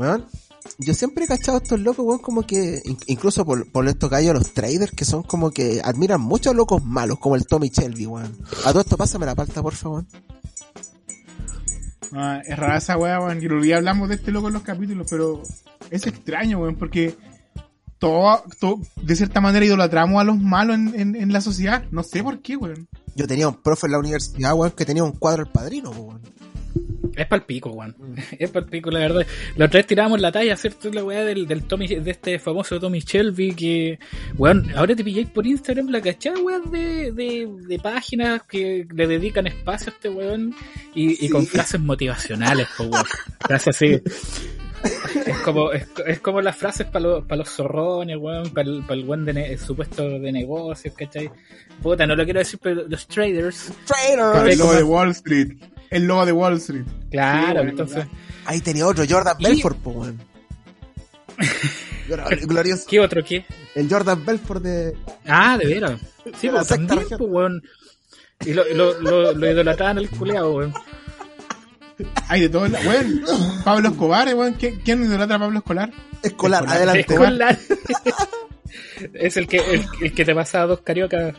Weón, yo siempre he cachado a estos locos, weón, como que, in- incluso por, por estos gallos, los traders, que son como que admiran mucho a locos malos, como el Tommy Shelby, weón. A todo esto, pásame la palta, por favor. Ah, es rara esa weá, weón. Olvidé hablamos de este loco en los capítulos, pero es extraño, weón, porque todo, todo- de cierta manera idolatramos a los malos en, en, en la sociedad. No sé por qué, weón. Yo tenía un profe en la universidad, weón, que tenía un cuadro al padrino, weón. Es pa'l pico, weón. Es pa'l pico, la verdad. La otra vez tirábamos la talla, ¿cierto? La weá del, del Tommy, de este famoso Tommy Shelby que, weón, ahora te pilláis por Instagram la cachada, weón, de, de, de páginas que le dedican espacio a este weón y, y con frases motivacionales, pues, weón. Frases así. Es como, es, es como las frases para los, para los zorrones, weón, para el, para el weón de ne- supuesto de negocios, ¿cachai? Puta, no lo quiero decir, pero los traders, Traders. Logo de Wall Street. El logo de Wall Street. claro, Sí, entonces, Ahí tenía otro, Jordan Y- Belfort, po, weón. Glor- Glorioso. ¿qué otro qué? El Jordan Belfort de... Ah, de veras. Sí, pues también, pues, weón. Y lo, lo, lo, lo idolatraban el culeado, weón. Hay de todo. en la- Weón, Pablo Escobar, weón. ¿Quién, quién idolatra a Pablo Escolar? Escolar, Escolar. adelante. Escolar. es el que, el, el que te pasa a dos cariocas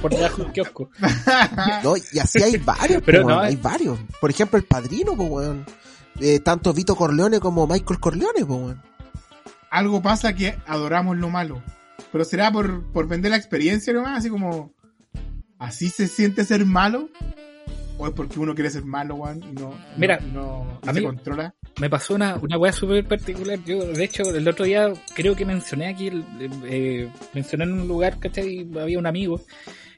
por debajo del kiosco. No, y así hay varios, Pero po, no, weón, eh. hay varios. Por ejemplo, el padrino, weón. Eh, tanto Vito Corleone como Michael Corleone, weón. Algo pasa que adoramos lo malo. Pero será por, por vender la experiencia nomás, así como. ¿Así se siente ser malo? ¿O es porque uno quiere ser malo, weón? Y no, Mira, y no, y a se mí- controla. Me pasó una, una weá súper particular. Yo, de hecho, el otro día creo que mencioné aquí, el- eh, mencioné en un lugar, ¿cachai? Había un amigo.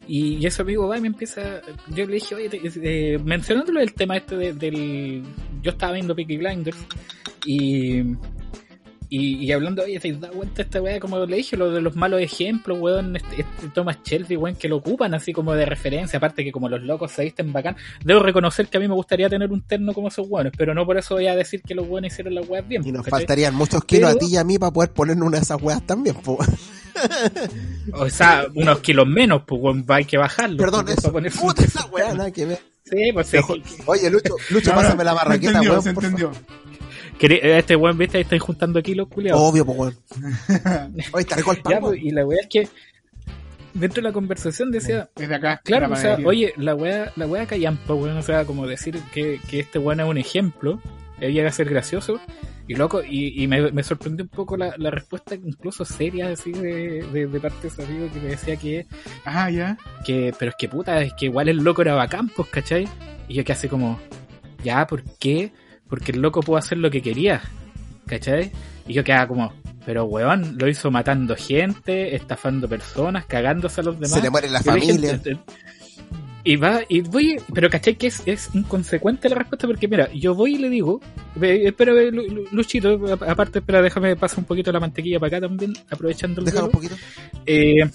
Y, y ese amigo va y me empieza. Yo le dije, oye, te- eh, mencionándolo el tema este de- del. Yo estaba viendo Peaky Blinders. Y. Y, y hablando, oye, ¿te das cuenta esta weá? Como le dije, lo de los malos ejemplos, weón, este, este Thomas Shelby, weón, que lo ocupan así como de referencia, aparte que como los locos se visten bacán. Debo reconocer que a mí me gustaría tener un terno como esos weones, pero no por eso voy a decir que los weones hicieron las weas bien. Y nos ¿cachai? faltarían muchos kilos Pero- a ti y a mí para poder ponernos una de esas weas también, pues. O sea, unos kilos menos, pues weón, hay que bajarlo. Perdón, pues, eso. Puta esa wea, nada que ver. Sí, pues sí. Oye, Lucho, Lucho, No, pásame no, la barraqueta, weón. se por entendió. Querí- Este weón, viste, ahí estáis juntando kilos, culiados. Obvio, pues, weón. Oye, te rico el pan, Ya, weón. pues, y la weá es que dentro de la conversación decía, Es de acá. Claro, o sea, oye, la weá, la weá callampa, weón, o sea, como decir que, que este weón es un ejemplo, él llega a ser gracioso, y loco, y, y me, me sorprendió un poco la, la respuesta incluso seria así de, de, de parte de ese amigo que me decía que, Ah, ya. que, pero es que puta, es que igual el loco era bacán, pues, ¿cachai? Y yo que hace como, ya, ¿por qué? Porque el loco pudo hacer lo que quería, ¿cachai? Y yo quedaba como, pero weón, lo hizo matando gente, estafando personas, cagándose a los demás. Se le muere la familia. "Ent- ent- Y va, y voy, pero caché que es, es inconsecuente la respuesta porque mira, yo voy y le digo, espera, Luchito, aparte, espera, déjame pasar un poquito la mantequilla para acá también, aprovechando el un poquito. Eh,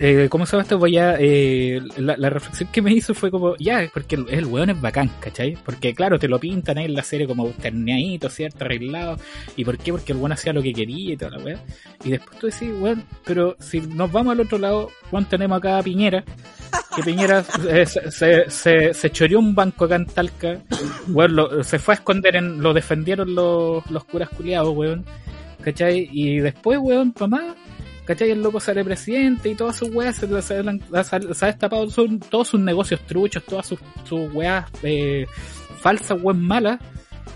eh, ¿Cómo se llama esto? Voy a. eh, la, la reflexión que me hizo fue como, ya, porque el, el weón es bacán, ¿cachai? Porque claro, te lo pintan ahí en la serie como terneadito, ¿cierto? Arreglado. ¿Y por qué? Porque el weón hacía lo que quería y toda la weá. Y después tú decís, weón, pero si nos vamos al otro lado, weón, tenemos acá a Piñera. Que Piñera eh, se, se, se, se choreó un banco acá en Talca. Weón, lo- se fue a esconder en. Lo defendieron los, los curas culiados, weón. ¿Cachai? Y después, weón, pa' más. ¿Cachai? El loco sale presidente y todas sus weas se, se, se- se ha destapado son todos sus negocios truchos, todas sus, sus weas eh, falsas, weas malas.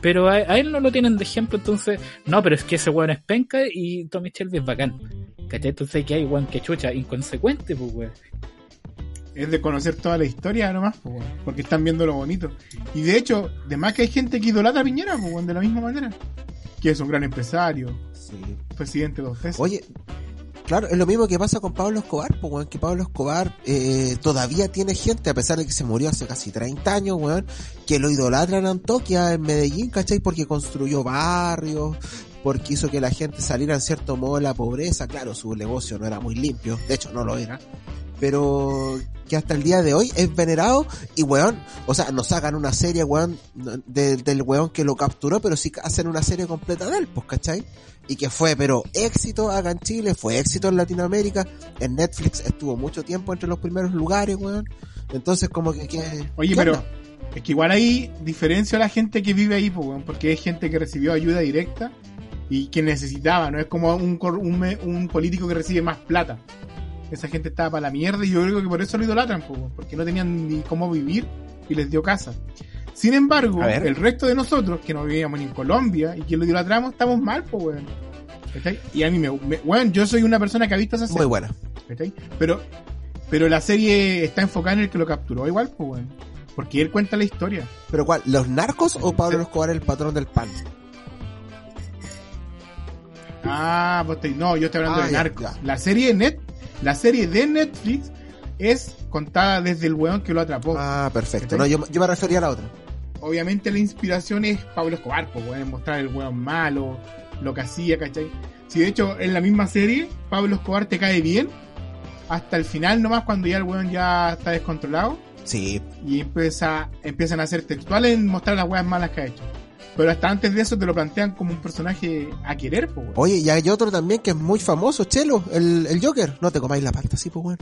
Pero a, a él no lo tienen de ejemplo, entonces, no, pero es que ese weón es penca y Tommy Shelby es bacán. ¿Cachai? Entonces que hay weón que chucha, inconsecuente, pues weón. Es de conocer toda la historia nomás, pues, weón, porque están viendo lo bonito. Y de hecho, de más que hay gente que idolatra a Piñera, pues, weón, de la misma manera. Que es un gran empresario, Sí. presidente dos veces. Oye, Claro, es lo mismo que pasa con Pablo Escobar, pues, weón, que Pablo Escobar eh, todavía tiene gente, a pesar de que se murió hace casi 30 años, weón, que lo idolatran en Antoquia, en Medellín, ¿cachai? Porque construyó barrios, porque hizo que la gente saliera en cierto modo de la pobreza. Claro, su negocio no era muy limpio, de hecho no lo era, pero que hasta el día de hoy es venerado y weón, o sea, no sacan una serie, weón, de- del weón que lo capturó, pero sí hacen una serie completa de él, pues, ¿cachai? Y que fue, pero éxito acá en Chile, fue éxito en Latinoamérica, en Netflix estuvo mucho tiempo entre los primeros lugares, weón. Entonces como que... que Oye, ¿qué pero onda? es que igual ahí diferencio a la gente que vive ahí, pues, weón, porque es gente que recibió ayuda directa y que necesitaba, no es como un, un, un político que recibe más plata. Esa gente estaba para la mierda y yo creo que por eso lo idolatran, pues, porque no tenían ni cómo vivir y les dio casa. Sin embargo, el resto de nosotros, que no vivíamos ni en Colombia y que lo idolatramos, estamos mal, pues, weón. ¿Cachai? Y a mí me, me- weón, yo soy una persona que ha visto esa serie. Muy buena. ¿cachai? Pero, pero la serie está enfocada en el que lo capturó igual, pues, weón. Porque él cuenta la historia. ¿Pero cuál? ¿Los narcos o Pablo Escobar el patrón del pan? Ah, vos te- no, yo estoy hablando Ah, de ya, Narcos. ya. La serie net, la serie de Netflix es contada desde el weón que lo atrapó. Ah, perfecto. No, yo, yo me refería a la otra. Obviamente la inspiración es Pablo Escobar, pues, weón, mostrar el weón malo, lo que hacía, ¿cachai? Si de hecho en la misma serie, Pablo Escobar te cae bien, hasta el final nomás cuando ya el weón ya está descontrolado, Sí, y empieza, empiezan a ser textuales en mostrar las weas malas que ha hecho. Pero hasta antes de eso te lo plantean como un personaje a querer, pues, weón. Oye, y hay otro también que es muy famoso, Chelo, el, el Joker. No te comáis la palta, sí, pues, weón.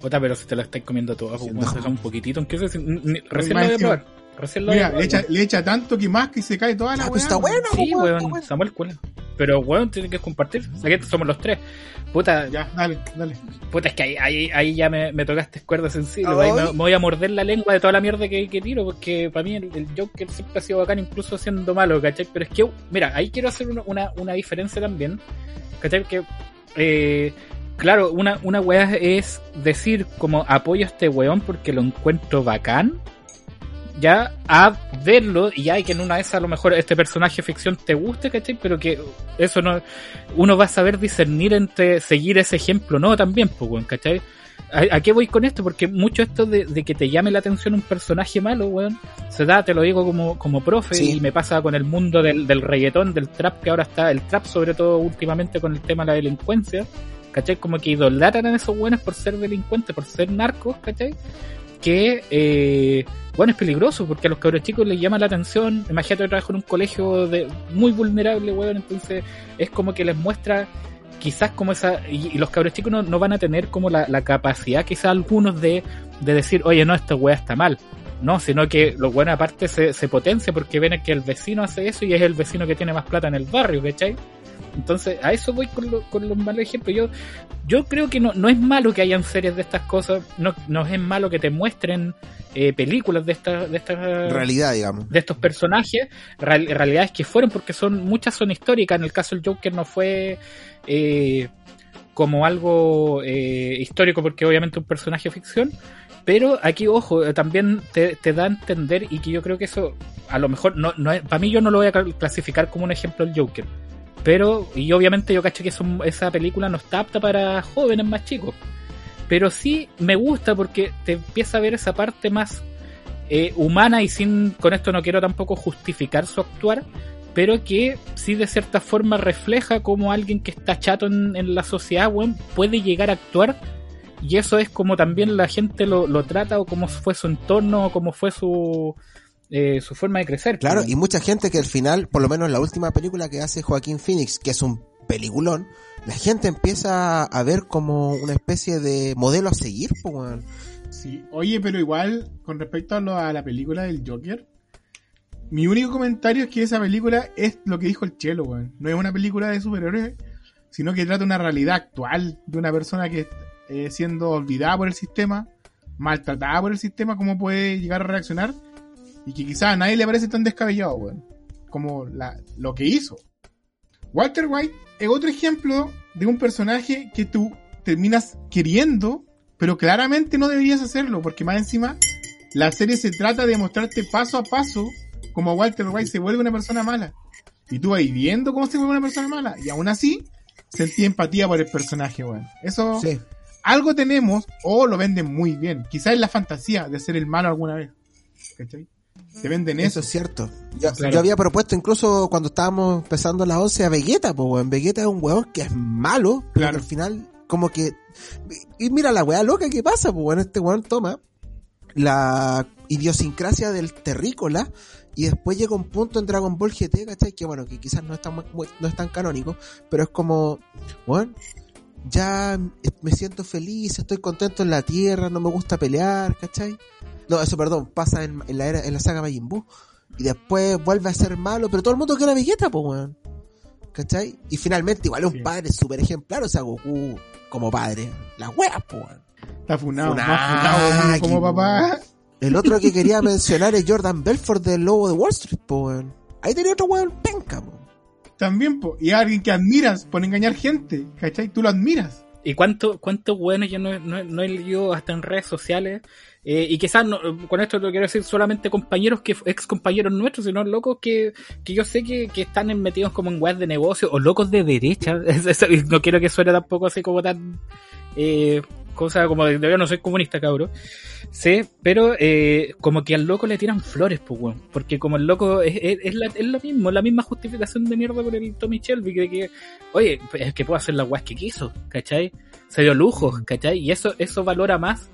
Puta, pero si te la estáis comiendo toda, pues, no. un poquito, aunque recién lo voy a probar. Recién lo Mira, le echa, weón. le echa tanto que más que se cae toda la Ah, wea. pues está bueno, Sí, weón, weón, bueno. Samuel cuela. Pero, weón, tiene que compartir. O sea, que somos los tres. Puta, Ya, dale, dale. puta, es que ahí, ahí, ahí ya me, me tocaste cuerda sensible. Ahí me, voy a morder la lengua de toda la mierda que, que tiro, porque para mí el, el Joker siempre ha sido bacán, incluso siendo malo, ¿cachai? Pero es que, mira, ahí quiero hacer una, una, una diferencia también, ¿cachai? Que, eh, claro, una, una weá es decir como apoyo a este weón porque lo encuentro bacán, ya a verlo y ya y que en una de esas a lo mejor este personaje ficción te guste, ¿cachai? Pero que eso no, uno va a saber discernir entre seguir ese ejemplo, no también, pues, weón, ¿cachai? ¿A, a qué voy con esto? Porque mucho esto de, de que te llame la atención un personaje malo, weón, se da, te lo digo como, como profe, Sí. y me pasa con el mundo del, del reggaetón, del trap, que ahora está, el trap sobre todo últimamente con el tema de la delincuencia, ¿cachai? Como que idolatran a esos buenos por ser delincuentes, por ser narcos, ¿cachai? Que, eh, bueno, es peligroso porque a los cabros chicos les llama la atención. Imagínate que trabajo en un colegio de muy vulnerable, weón, entonces es como que les muestra quizás como esa, y, y los cabros chicos no, no van a tener como la, la capacidad, quizás algunos de, de decir, oye, no, esta weá está mal. No, sino que lo bueno aparte se, se potencia porque ven que el vecino hace eso y es el vecino que tiene más plata en el barrio, ¿cachai? Entonces, a eso voy con, lo- con los malos ejemplos. Yo, yo creo que no, no es malo que hayan series de estas cosas, no, no es malo que te muestren eh, películas de estas de estas Realidad, digamos. de estos personajes, real- realidades que fueron, porque son muchas son históricas. En el caso del Joker no fue eh, como algo eh, histórico, porque obviamente un personaje de ficción. Pero aquí, ojo, eh, también te, te da a entender, y que yo creo que eso, a lo mejor, no, no es- para mí yo no lo voy a cl- clasificar como un ejemplo del Joker. Pero, y obviamente yo cacho que esa película no está apta para jóvenes más chicos. Pero sí me gusta porque te empieza a ver esa parte más eh, humana y sin, con esto no quiero tampoco justificar su actuar, pero que sí de cierta forma refleja como alguien que está chato en, la sociedad, puede llegar a actuar y eso es como también la gente lo, lo trata o como fue su entorno o como fue su, eh, su forma de crecer. Claro, y mucha gente que al final, por lo menos en la última película que hace Joaquín Phoenix, que es un peliculón, la gente empieza a ver como una especie de modelo a seguir, pues, weón. Sí, oye, pero igual, con respecto a, lo- a la película del Joker, mi único comentario es que esa película es lo que dijo el Chelo, weón. No es una película de superhéroes, sino que trata una realidad actual de una persona que eh, siendo olvidada por el sistema, maltratada por el sistema, cómo puede llegar a reaccionar y que quizás a nadie le parece tan descabellado, weón, como la, lo que hizo. Walter White es otro ejemplo de un personaje que tú terminas queriendo, pero claramente no deberías hacerlo, porque más encima la serie se trata de mostrarte paso a paso cómo Walter White se vuelve una persona mala. Y tú vas viendo cómo se vuelve una persona mala. Y aún así, sentí empatía por el personaje, weón. Eso, Sí. algo tenemos, o lo venden muy bien. Quizás es la fantasía de ser el malo alguna vez. ¿Cachai? Te venden Eso eso. es cierto. Yo, Claro. yo había propuesto incluso cuando estábamos empezando las 11 a Vegeta, pues weón. Vegeta es un weón que es malo, pero Claro. que al final como que... Y mira la weá loca que pasa, pues weón. Este weón toma la idiosincrasia del terrícola y después llega un punto en Dragon Ball GT, ¿cachai? Que bueno, que quizás no es tan, no es tan canónico, pero es como, weón, ya me siento feliz, estoy contento en la tierra, no me gusta pelear, ¿cachai? No, eso perdón, pasa en, en la era, en la saga Majin Buu. Y después vuelve a ser malo, pero todo el mundo quiere a Vegeta, pues weón. ¿Cachai? Y finalmente igual es un Sí. padre súper ejemplar, o sea, Goku como padre. La wea, pues weón. Está funado, Funado, más funado como, papá. El otro que quería mencionar es Jordan Belfort del Lobo de Wall Street, pues weón. Ahí tenía otro weón penca, po. También, po. Y alguien que admiras por engañar gente, ¿cachai? Tú lo admiras. ¿Y cuánto, cuántos buenos yo no, no, no he leído hasta en redes sociales? Eh, y quizás no, con esto no quiero decir solamente compañeros que ex compañeros nuestros, sino locos que, que yo sé que, que están metidos como en web de negocio o locos de derecha. No quiero que suene tampoco así como tan eh, cosa como de yo no soy comunista, cabrón. Sí, pero eh, como que al loco le tiran flores, pues, weón. Porque como el loco es, es, es, es lo mismo, la misma justificación de mierda por el Tommy Shelby, de que, oye, es que puede hacer las weas que quiso, ¿cachai? Se dio lujos, ¿cachai? Y eso, eso valora más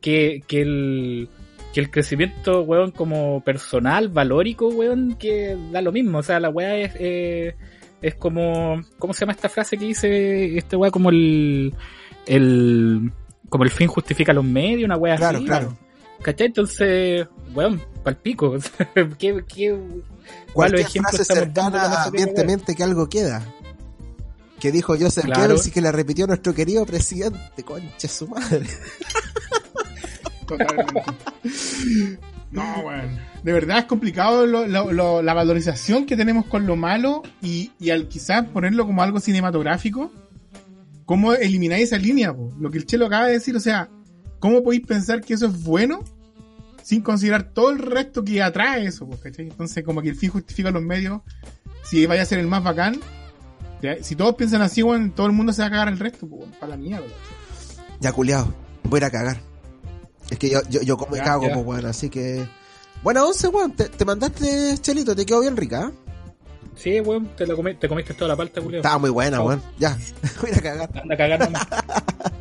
que, que el que el crecimiento, weón, como personal, valórico, weón, que da lo mismo. O sea, la wea es, eh, es como, ¿cómo se llama esta frase que dice este wea? Como el, el, como el fin justifica los medios, una wea Claro, así. claro. ¿Cachai? Entonces, weón, palpico. ¿Qué, qué, Cualquier ejemplos frase estamos dando con cercana ambientemente que algo queda. Que dijo Joseph Claro. Goebbels y que le repitió nuestro querido presidente, concha su madre. Totalmente. No, weón. De verdad es complicado lo- lo- lo- la valorización que tenemos con lo malo y, y al quizás ponerlo como algo cinematográfico, ¿cómo elimináis esa línea? po? Lo que el Chelo acaba de decir, o sea, ¿cómo podéis pensar que eso es bueno sin considerar todo el resto que atrae eso? po, ¿cachai? Entonces, como que el fin justifica los medios, si vaya a ser el más bacán, ya, si todos piensan así, weón, todo el mundo se va a cagar el resto, po, para la mierda. Ya culiado, voy a ir a cagar. Es que yo, yo, yo como Ya, cago, pues weón, así que. Buena once, weón. Te, te mandaste, Chelito, te quedó bien rica. ¿eh? Sí, weón, te, lo comi- te comiste toda la palta, culiao. Estaba muy buena, Oh. weón. Ya, voy a cagar. Anda a cagar.